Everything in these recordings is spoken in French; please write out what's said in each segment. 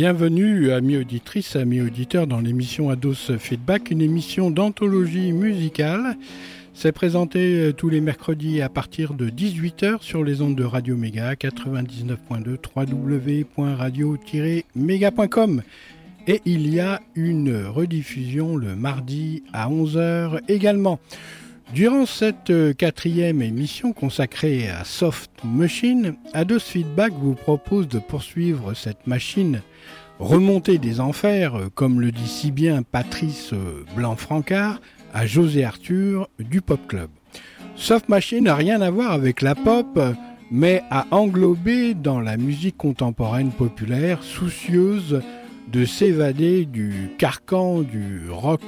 Bienvenue, amis auditrices, amis auditeurs, dans l'émission Ados Feedback, une émission d'anthologie musicale. C'est présenté euh, tous les mercredis à partir de 18h sur les ondes de Radio Méga 99.2 www.radio-méga.com. Et il y a une rediffusion le mardi à 11h également. Durant cette euh, quatrième émission consacrée à Soft Machine, Ados Feedback vous propose de poursuivre cette machine remontée des enfers, euh, comme le dit si bien Patrice euh, Blanc-Francard, à José Arthur du Pop Club. Soft Machine n'a rien à voir avec la pop, mais a englobé dans la musique contemporaine populaire, soucieuse de s'évader du carcan du rock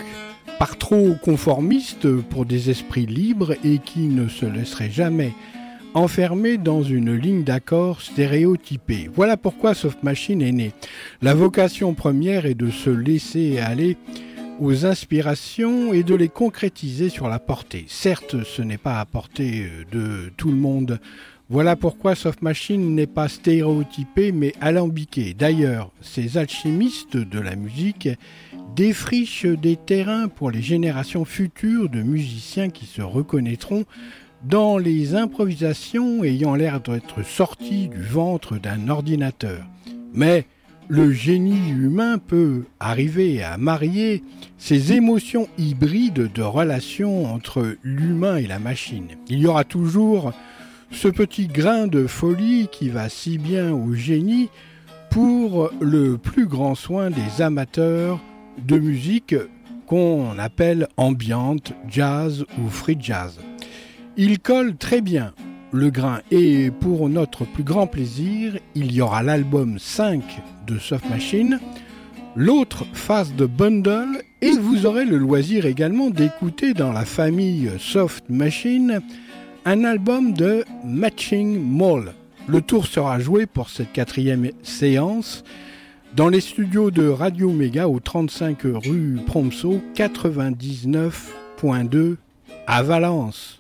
par trop conformiste pour des esprits libres et qui ne se laisseraient jamais enfermer dans une ligne d'accord stéréotypée. Voilà pourquoi Soft Machine est né. La vocation première est de se laisser aller aux inspirations et de les concrétiser sur la portée. Certes, ce n'est pas à portée de tout le monde. Voilà pourquoi Soft Machine n'est pas stéréotypé mais alambiqué. D'ailleurs, ces alchimistes de la musique défriche des terrains pour les générations futures de musiciens qui se reconnaîtront dans les improvisations ayant l'air d'être sorties du ventre d'un ordinateur. Mais le génie humain peut arriver à marier ces émotions hybrides de relations entre l'humain et la machine. Il y aura toujours ce petit grain de folie qui va si bien au génie pour le plus grand soin des amateurs de musique qu'on appelle ambiante, jazz ou free jazz. Il colle très bien le grain et pour notre plus grand plaisir, il y aura l'album 5 de Soft Machine, l'autre face de bundle et vous aurez le loisir également d'écouter dans la famille Soft Machine un album de Matching Mall. Le tour sera joué pour cette quatrième séance dans les studios de Radio Méga au 35 rue Promso 99.2 à Valence.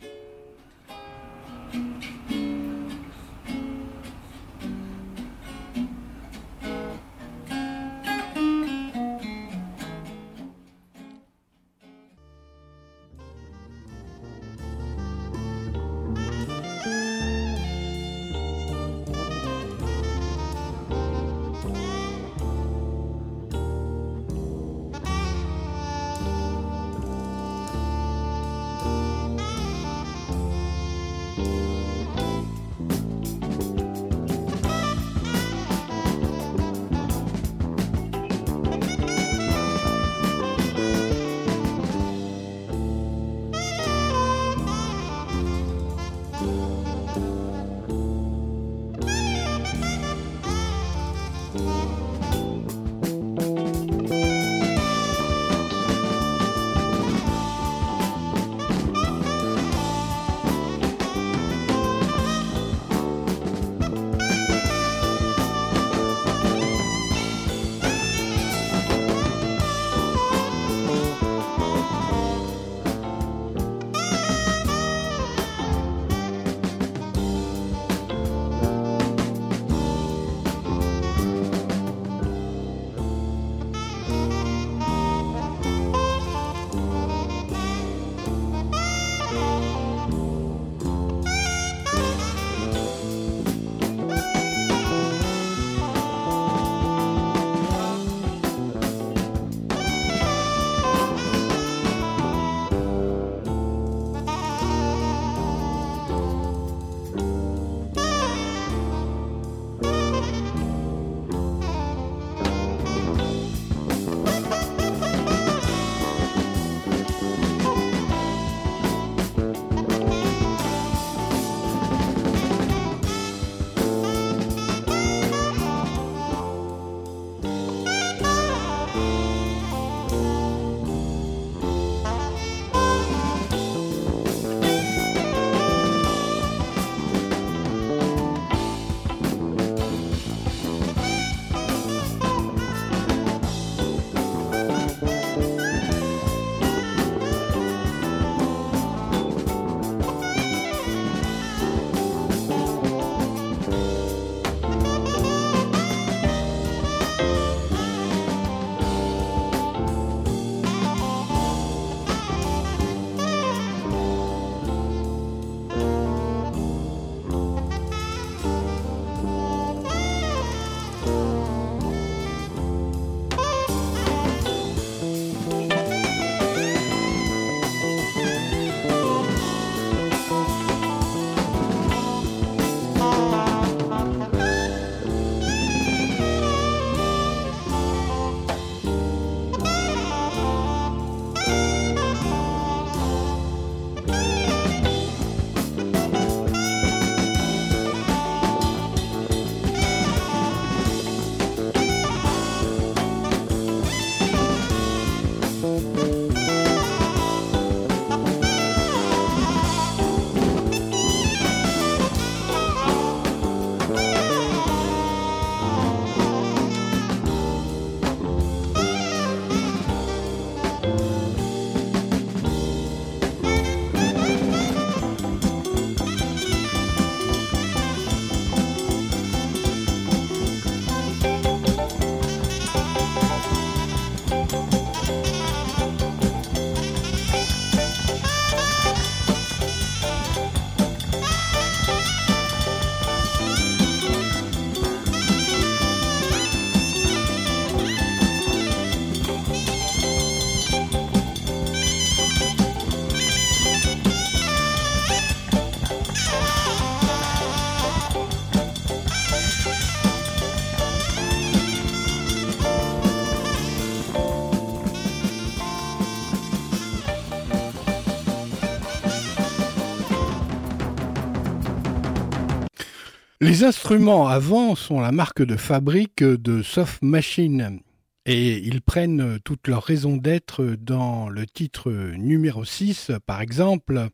Les instruments avant sont la marque de fabrique de Soft Machine et ils prennent toute leur raison d'être dans le titre numéro 6 par exemple.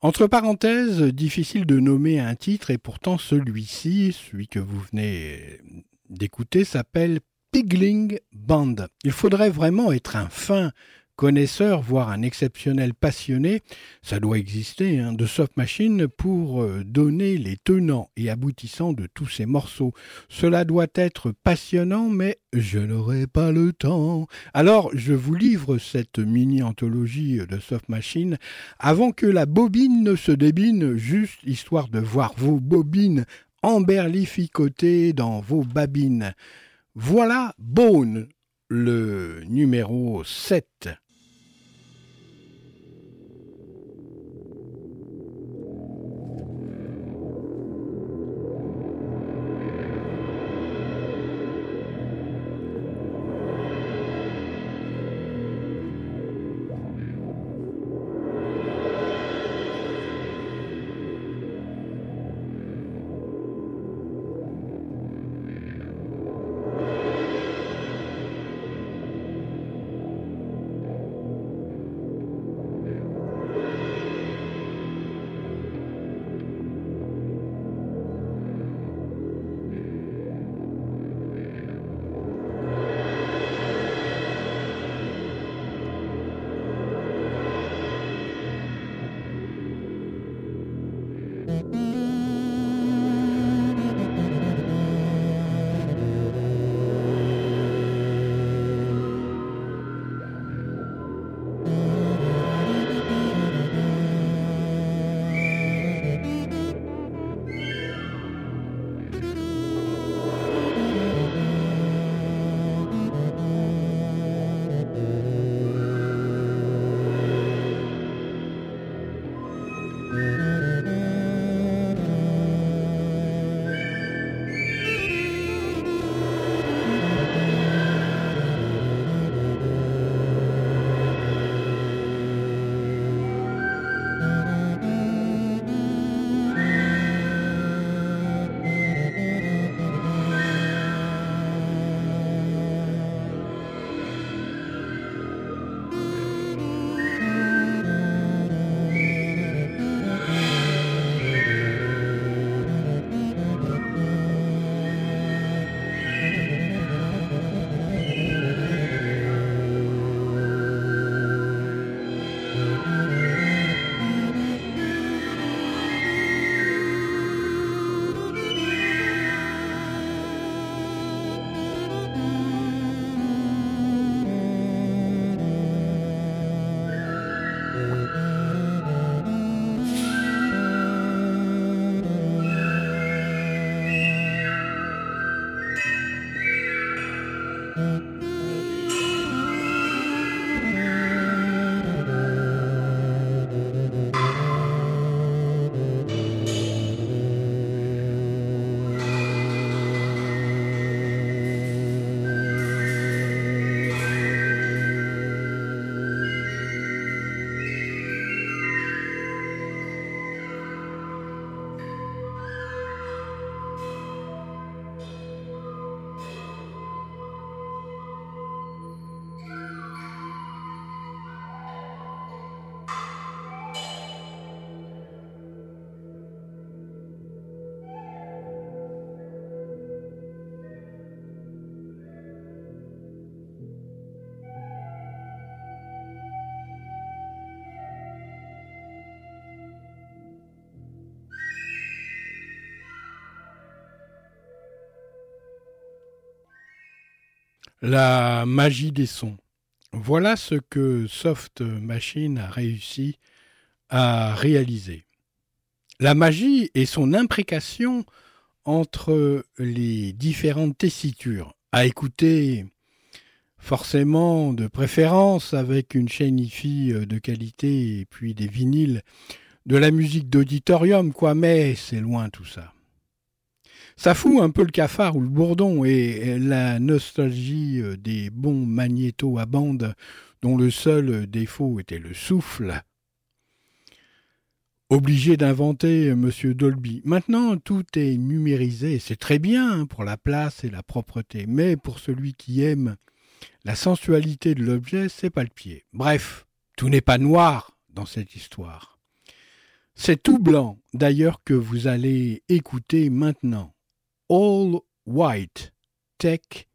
Entre parenthèses, difficile de nommer un titre et pourtant celui-ci, celui que vous venez d'écouter, s'appelle Pigling Band. Il faudrait vraiment être un fin connaisseur, voire un exceptionnel passionné, ça doit exister, hein, de soft machine pour euh, donner les tenants et aboutissants de tous ces morceaux. Cela doit être passionnant, mais je n'aurai pas le temps. Alors, je vous livre cette mini-anthologie de soft machine avant que la bobine ne se débine, juste histoire de voir vos bobines emberlificotées dans vos babines. Voilà Bone, le numéro 7. La magie des sons. Voilà ce que Soft Machine a réussi à réaliser. La magie et son imprécation entre les différentes tessitures, à écouter forcément de préférence avec une chaîne IFI de qualité et puis des vinyles, de la musique d'auditorium, quoi, mais c'est loin tout ça. Ça fout un peu le cafard ou le bourdon et la nostalgie euh, des bons magnétos à bande dont le seul défaut était le souffle. obligé d'inventer Monsieur Dolby. Maintenant, tout est numérisé, c'est très bien pour la place et la propreté, mais pour celui qui aime la sensualité de l'objet, c'est pas le pied. Bref, tout n'est pas noir dans cette histoire. C'est tout blanc, d'ailleurs, que vous allez écouter maintenant. All White, Tech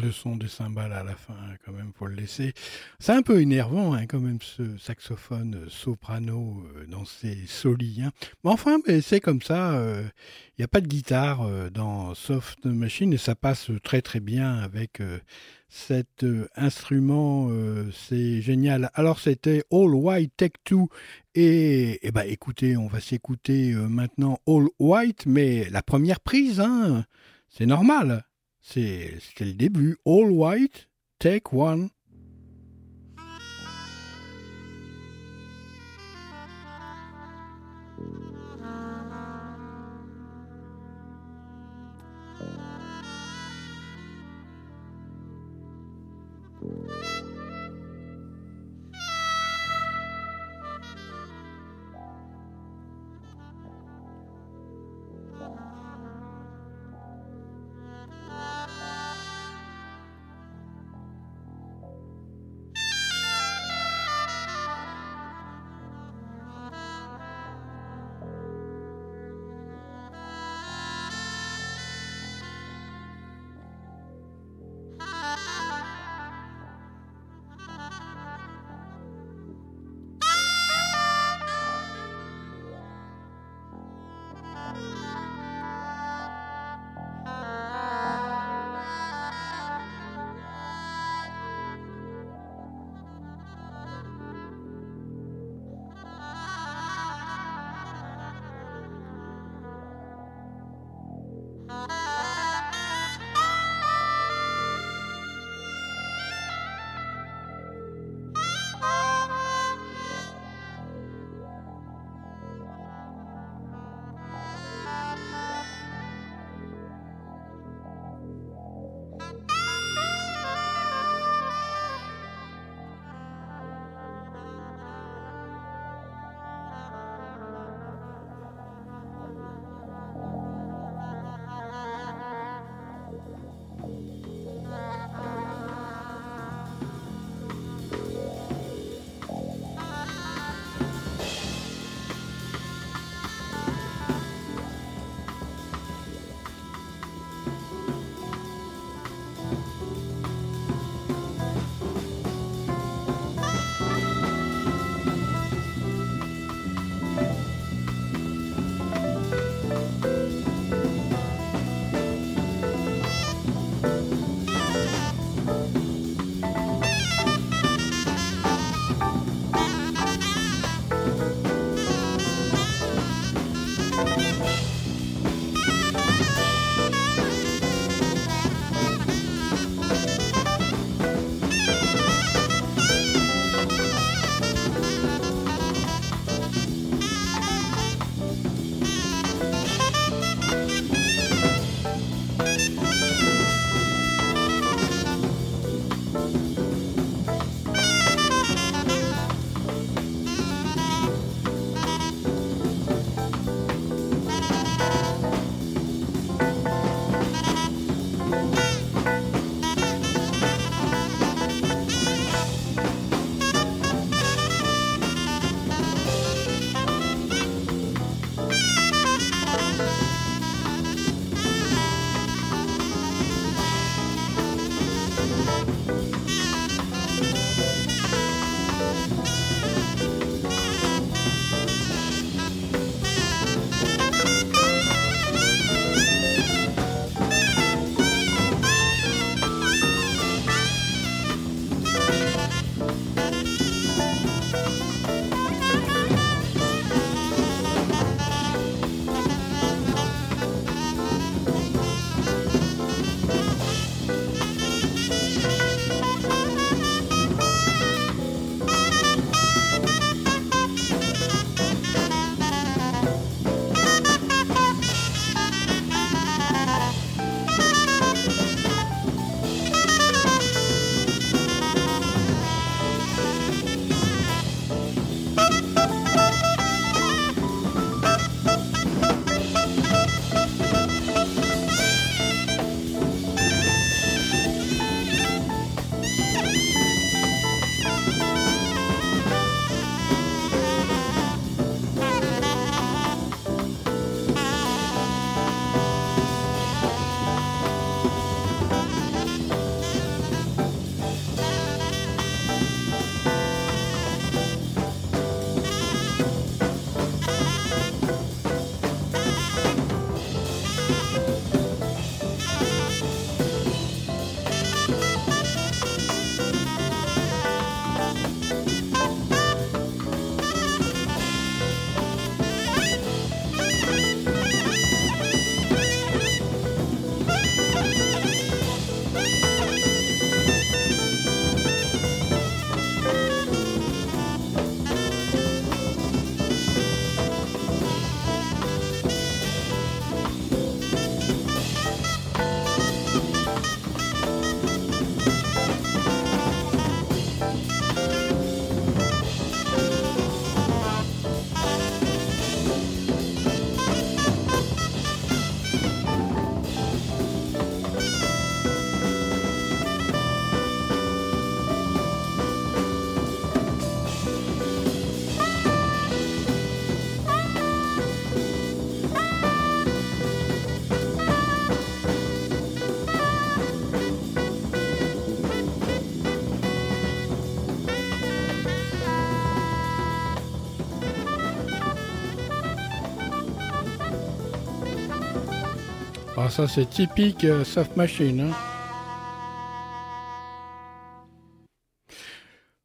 2. le son des cymbales à la fin, quand même, faut le laisser. C'est un peu énervant, hein, quand même, ce saxophone euh, soprano euh, dans ses solis. Hein. Mais enfin, c'est comme ça. Il euh, n'y a pas de guitare dans Soft Machine et ça passe très très bien avec cet instrument. c'est génial. Alors, c'était All White Tech 2 et, et bah, écoutez, on va s'écouter maintenant All White, mais la première prise, hein, c'est normal. C'était le début. All white, take one. Ah, ça c'est typique euh, Soft Machine. Hein.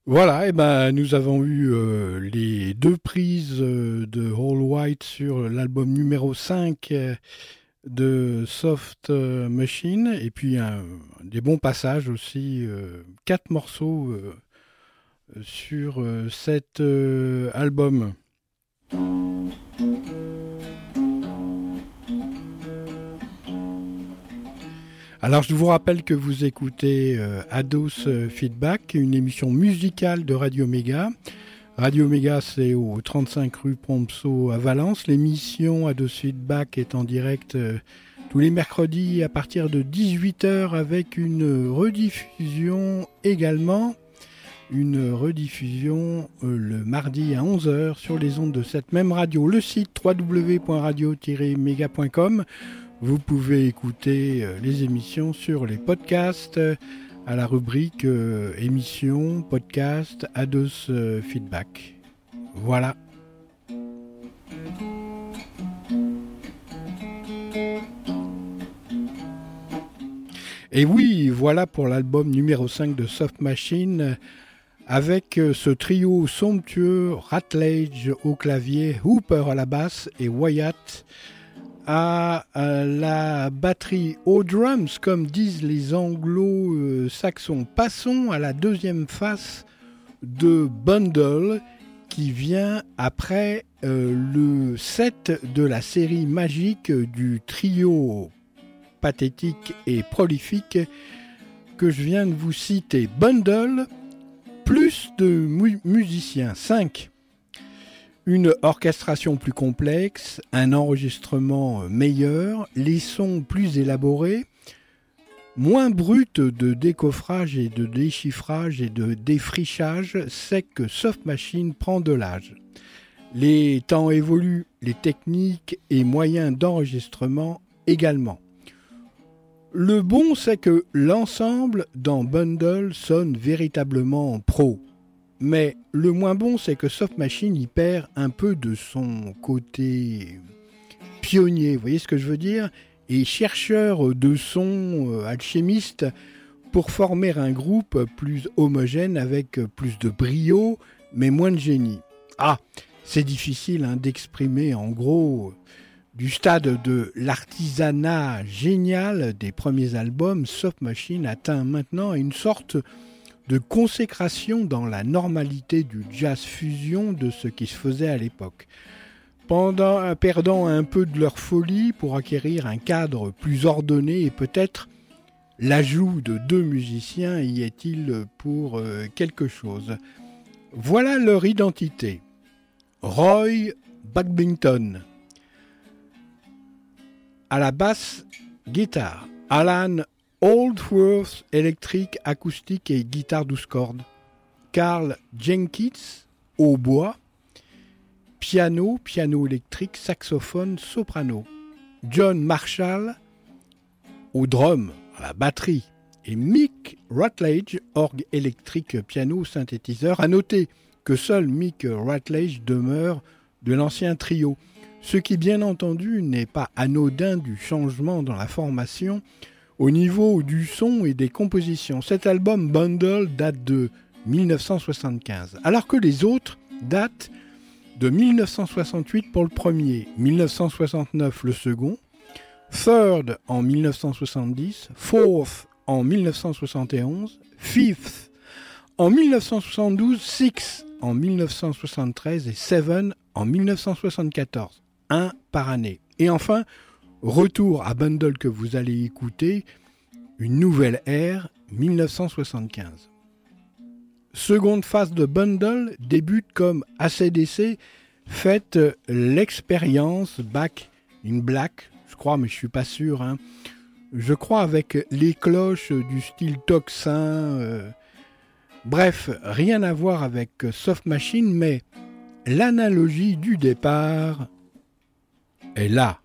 Voilà, et ben nous avons eu euh, les deux prises euh, de All White sur l'album numéro 5 de Soft Machine, et puis des bons passages aussi, quatre morceaux sur cet album. Alors je vous rappelle que vous écoutez euh, Ados euh, Feedback, une émission musicale de Radio Méga. Radio Méga, c'est au 35 rue Prompso à Valence. L'émission Ados Feedback est en direct euh, tous les mercredis à partir de 18h avec une rediffusion également. Une rediffusion le mardi à 11h sur les ondes de cette même radio. Le site www.radio-méga.com vous pouvez écouter euh, les émissions sur les podcasts euh, à la rubrique euh, émissions, podcast, Ados Feedback. Voilà. Et oui, voilà pour l'album numéro 5 de Soft Machine avec ce trio somptueux Ratlage au clavier, Hooper à la basse et Wyatt à la batterie aux drums, comme disent les anglo-saxons. Passons à la deuxième face de Bundle qui vient après euh, le set de la série magique du trio pathétique et prolifique que je viens de vous citer. Bundle, plus de musiciens, 5 une orchestration plus complexe, un enregistrement meilleur, les sons plus élaborés, moins brut de décoffrage et de déchiffrage et de défrichage, c'est que Soft Machine prend de l'âge. Les temps évoluent, les techniques et moyens d'enregistrement également. Le bon, c'est que l'ensemble dans Bundle sonne véritablement pro. Mais le moins bon, c'est que Soft Machine y perd un peu de son côté pionnier, vous voyez ce que je veux dire? Et chercheur de son, euh, alchimiste, pour former un groupe plus homogène avec plus de brio, mais moins de génie. Ah, c'est difficile hein, d'exprimer en gros du stade de l'artisanat génial des premiers albums, Soft Machine atteint maintenant une sorte de consécration dans la normalité du jazz fusion de ce qui se faisait à l'époque. Pendant, perdant un peu de leur folie pour acquérir un cadre plus ordonné et peut-être l'ajout de deux musiciens y est-il pour euh, quelque chose. Voilà leur identité. Roy Buckbington à la basse guitare, Alan Oldworth électrique, acoustique et guitare 12 cordes. Carl Jenkins au bois. Piano, piano électrique, saxophone, soprano. John Marshall au drum, à la batterie. Et Mick Rutledge, orgue électrique, piano, synthétiseur. À noter que seul Mick Rutledge demeure de l'ancien trio. Ce qui, bien entendu, n'est pas anodin du changement dans la formation au niveau du son et des compositions. Cet album Bundle date de 1975, alors que les autres datent de 1968 pour le premier, 1969 le second, Third en 1970, Fourth en 1971, Fifth en 1972, Six en 1973 et Seven en 1974, un par année. Et enfin, Retour à Bundle que vous allez écouter, une nouvelle ère 1975. Seconde phase de Bundle débute comme ACDC faites l'expérience Back in Black, je crois, mais je suis pas sûr. Hein. Je crois avec les cloches du style Toxin. Euh, bref, rien à voir avec Soft Machine, mais l'analogie du départ est là.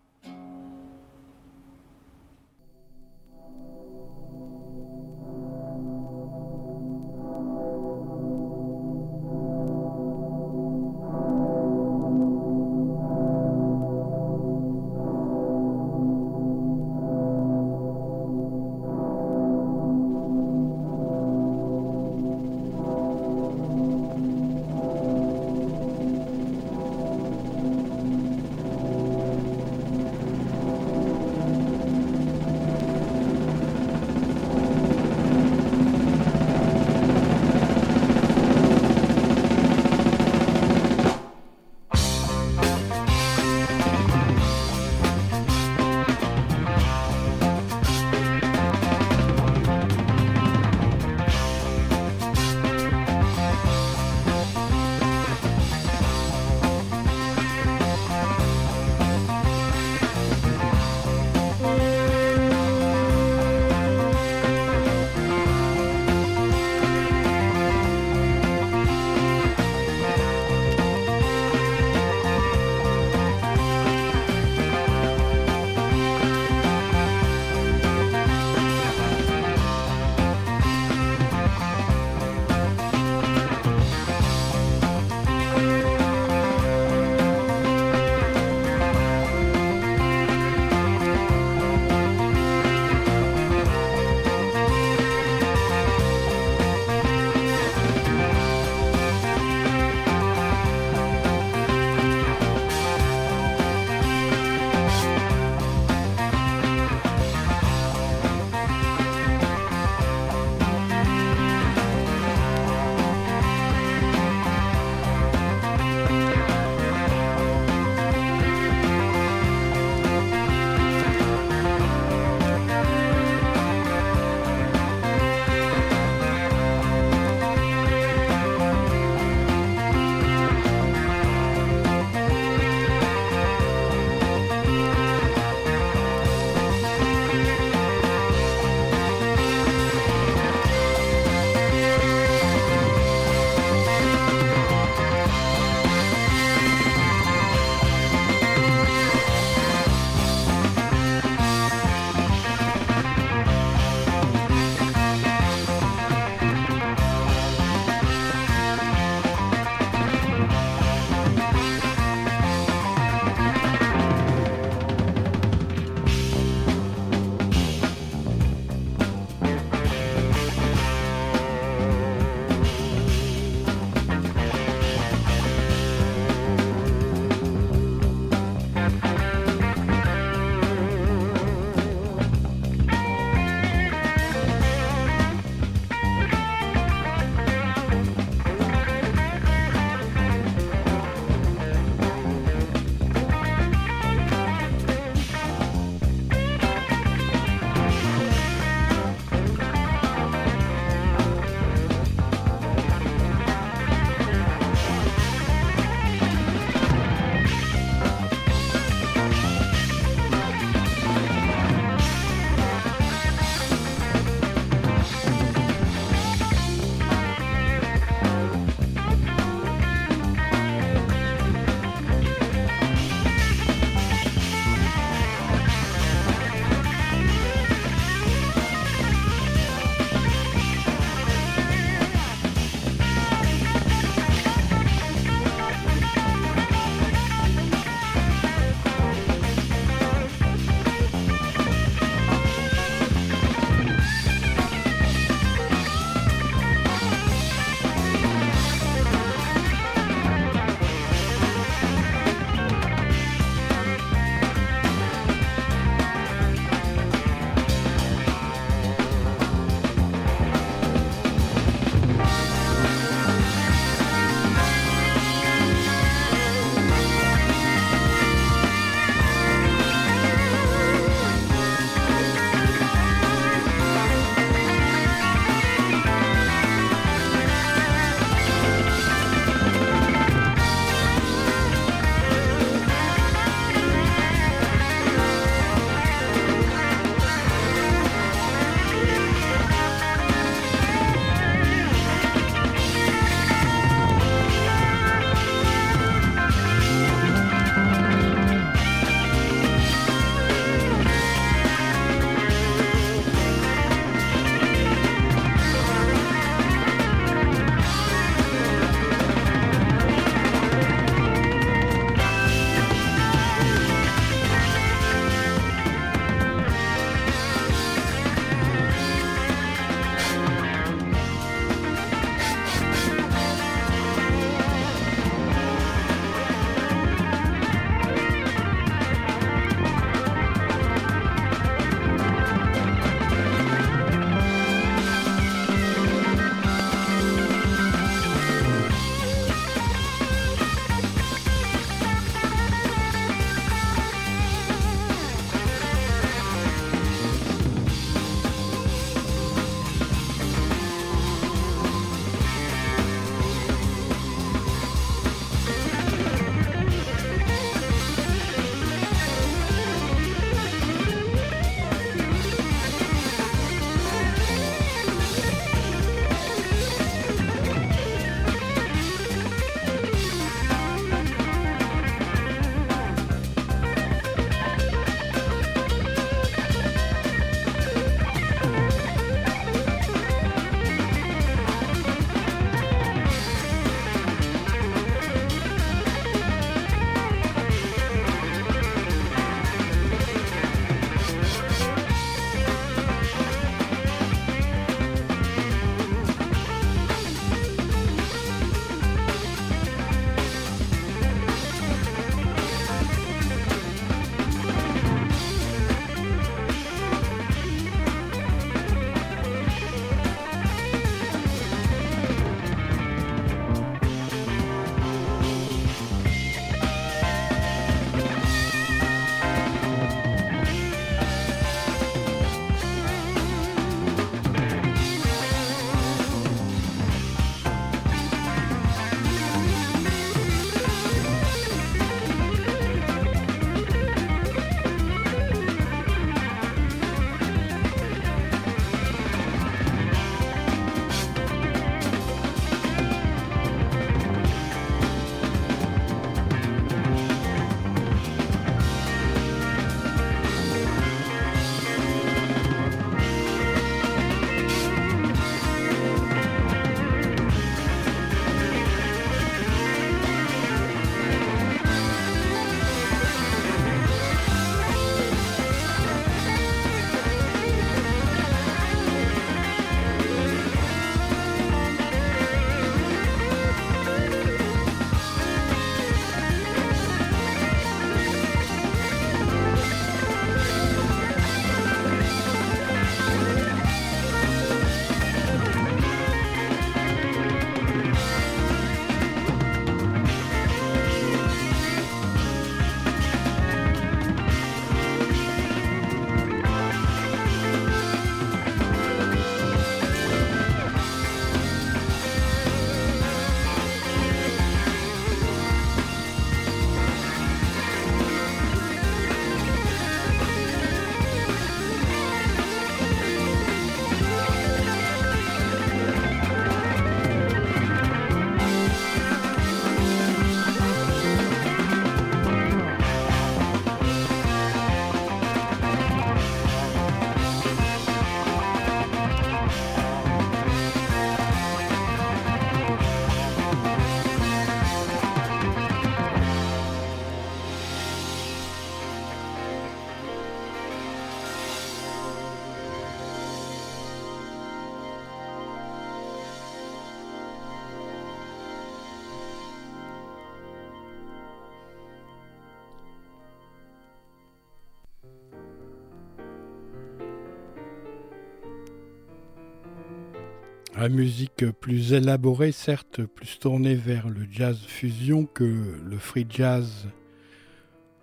La musique plus élaborée, certes, plus tournée vers le jazz fusion que le free jazz,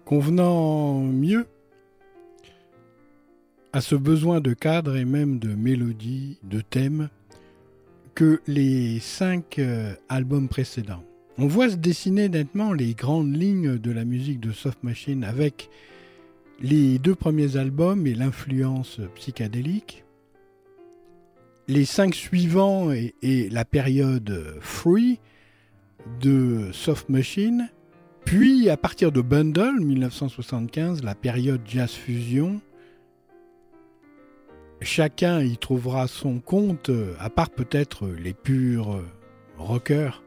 convenant mieux à ce besoin de cadre et même de mélodie, de thème, que les cinq euh, albums précédents. On voit se dessiner nettement les grandes lignes de la musique de Soft Machine avec les deux premiers albums et l'influence psychédélique. Les cinq suivants et, la période free de Soft Machine. Puis à partir de Bundle 1975, la période jazz fusion chacun y trouvera son compte, à part peut-être les purs rockers.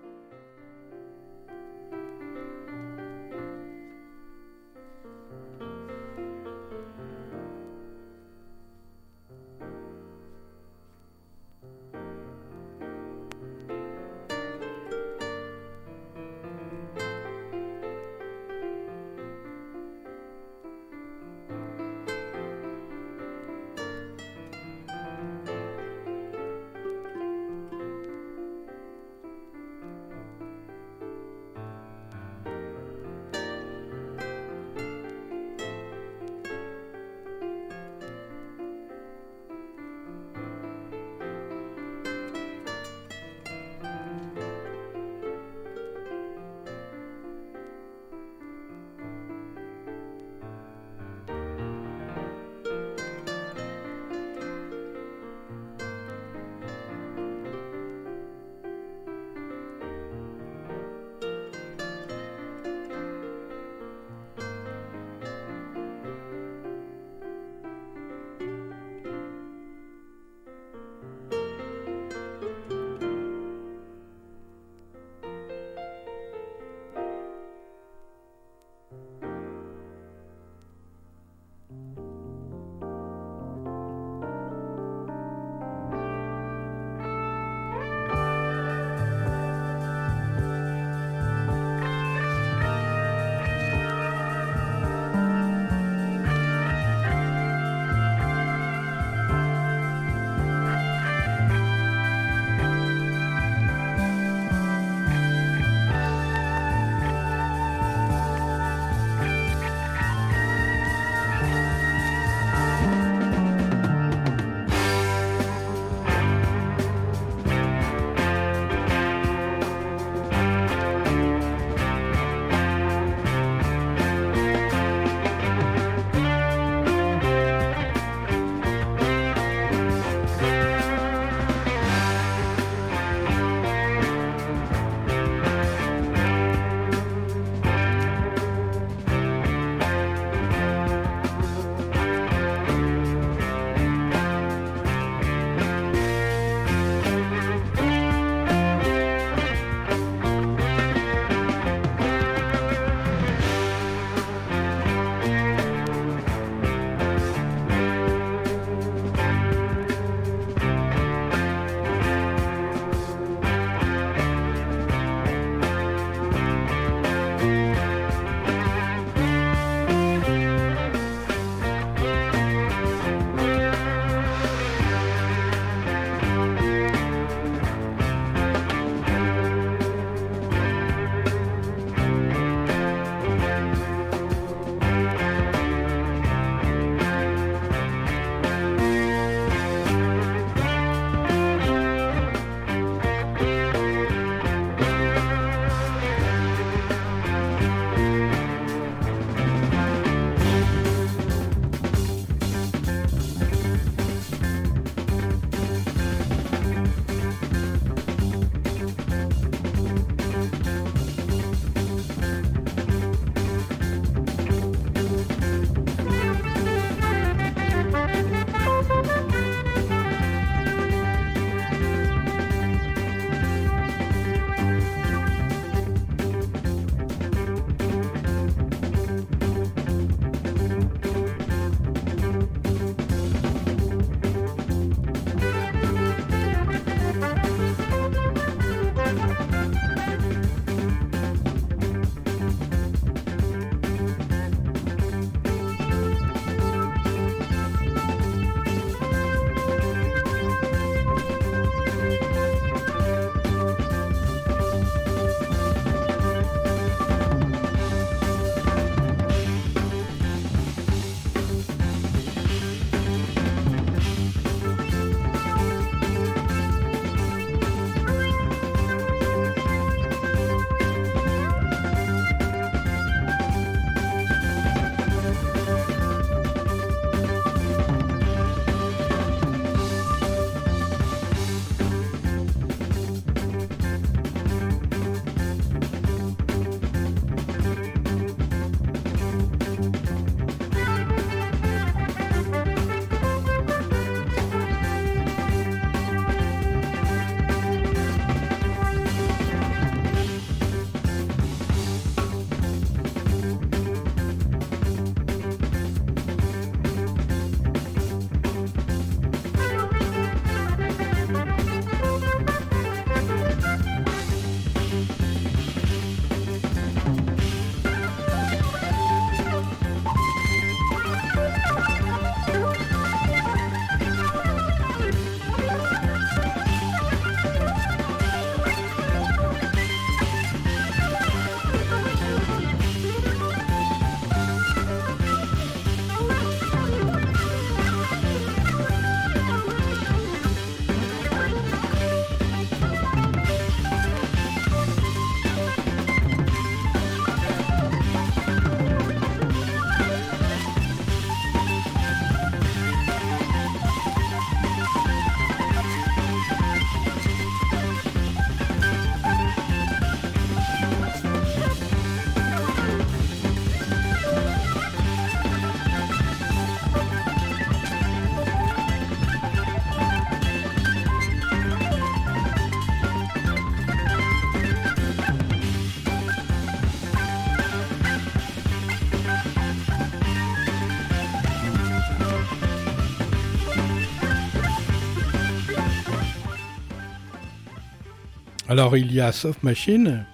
Alors il y a Soft Machine.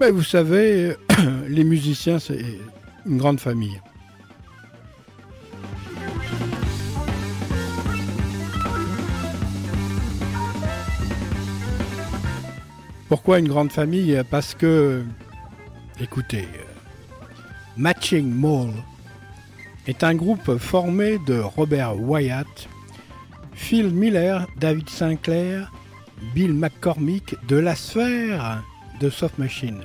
Vous savez, les musiciens, c'est une grande famille. Pourquoi une grande famille? Parce que, écoutez, Matching Mall est un groupe formé de Robert Wyatt, Phil Miller, David Sinclair, Bill McCormick de la sphère de Soft Machine.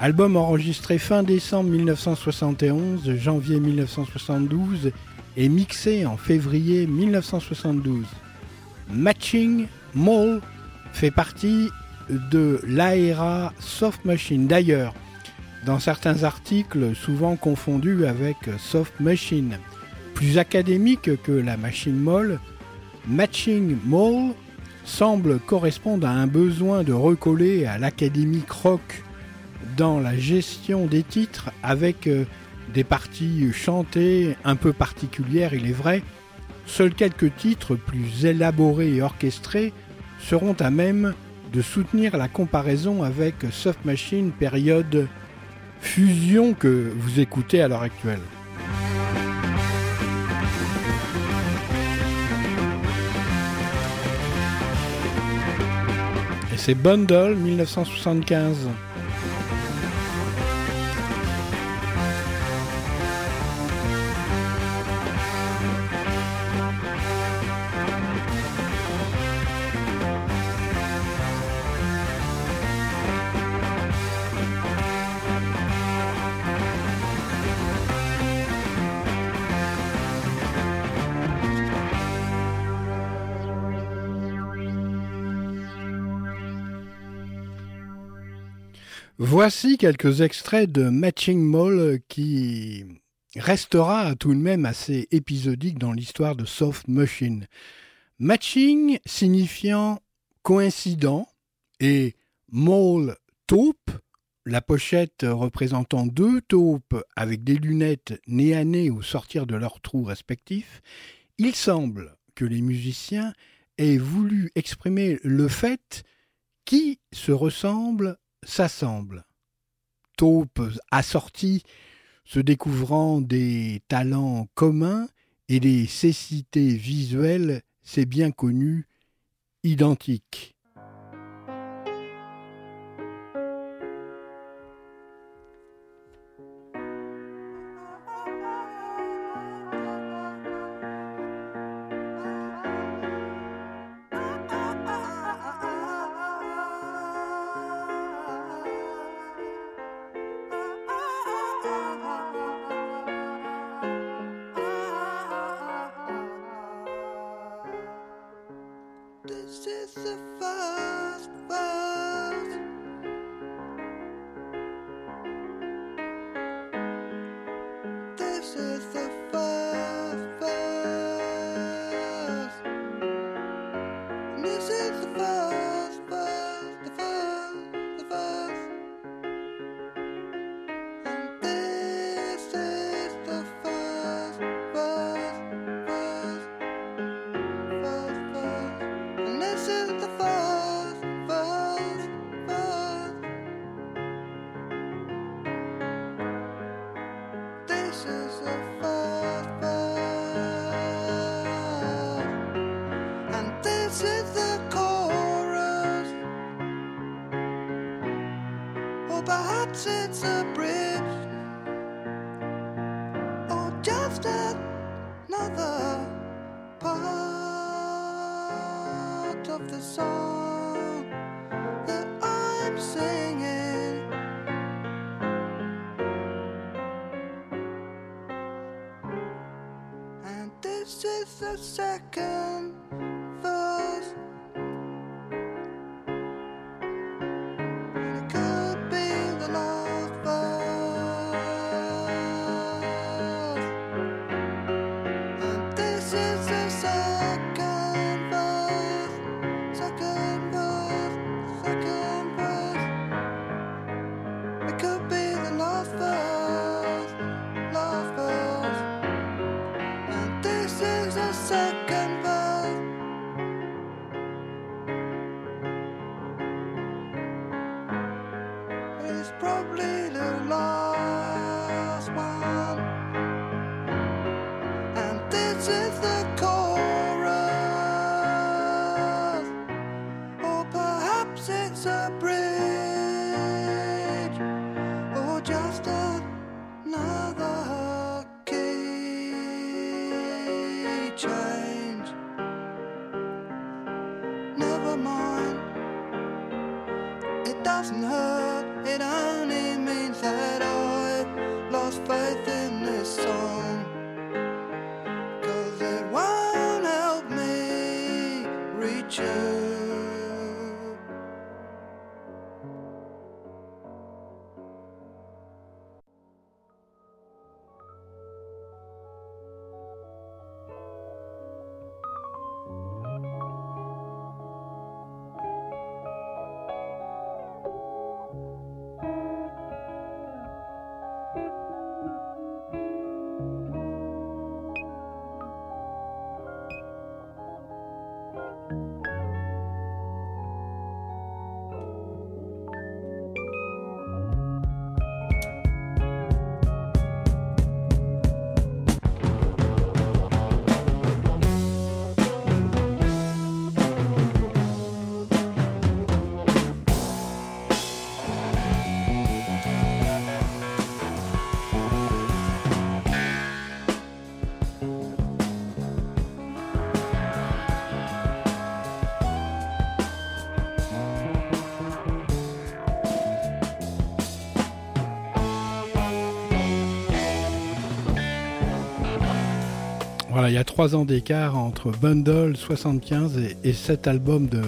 Album enregistré fin décembre 1971, janvier 1972 et mixé en février 1972. Matching Mall fait partie de l'AERA Soft Machine. D'ailleurs, dans certains articles souvent confondus avec Soft Machine, plus académique que la machine molle, Matching Mall semble correspondre à un besoin de recoller à l'académique rock dans la gestion des titres avec euh, des parties chantées un peu particulières, il est vrai. Seuls quelques titres plus élaborés et orchestrés seront à même de soutenir la comparaison avec Soft Machine période fusion que vous écoutez à l'heure actuelle. C'est Bundle 1975. Voici quelques extraits de Matching Mall qui restera tout de même assez épisodique dans l'histoire de Soft Machine. Matching signifiant coïncident et Mall taupe, la pochette représentant deux taupes avec des lunettes nez à nez au sortir de leurs trous respectifs, il semble que les musiciens aient voulu exprimer le fait qui se ressemblent s'assemblent. Taupes assorties, se découvrant des talents communs et des cécités visuelles, c'est bien connu, identiques. it's a bridge, or just another part of the song that I'm singing. And this is the second. Il y a trois ans d'écart entre Bundle 75 et, cet album de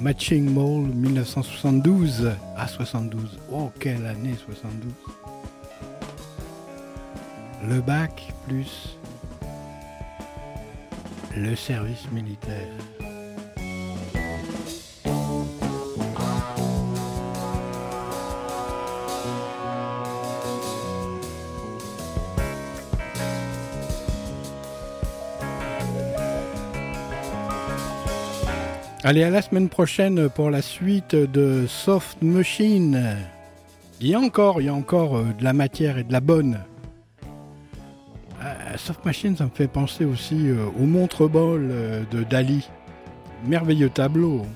Matching Mall 1972 à 72. Oh, quelle année 72 Le bac plus le service militaire. Allez, à la semaine prochaine pour la suite de Soft Machine. Il y a encore, il y a encore euh, de la matière et de la bonne. Euh, Soft Machine, ça me fait penser aussi euh, au montre-bol de Dali. Merveilleux tableau.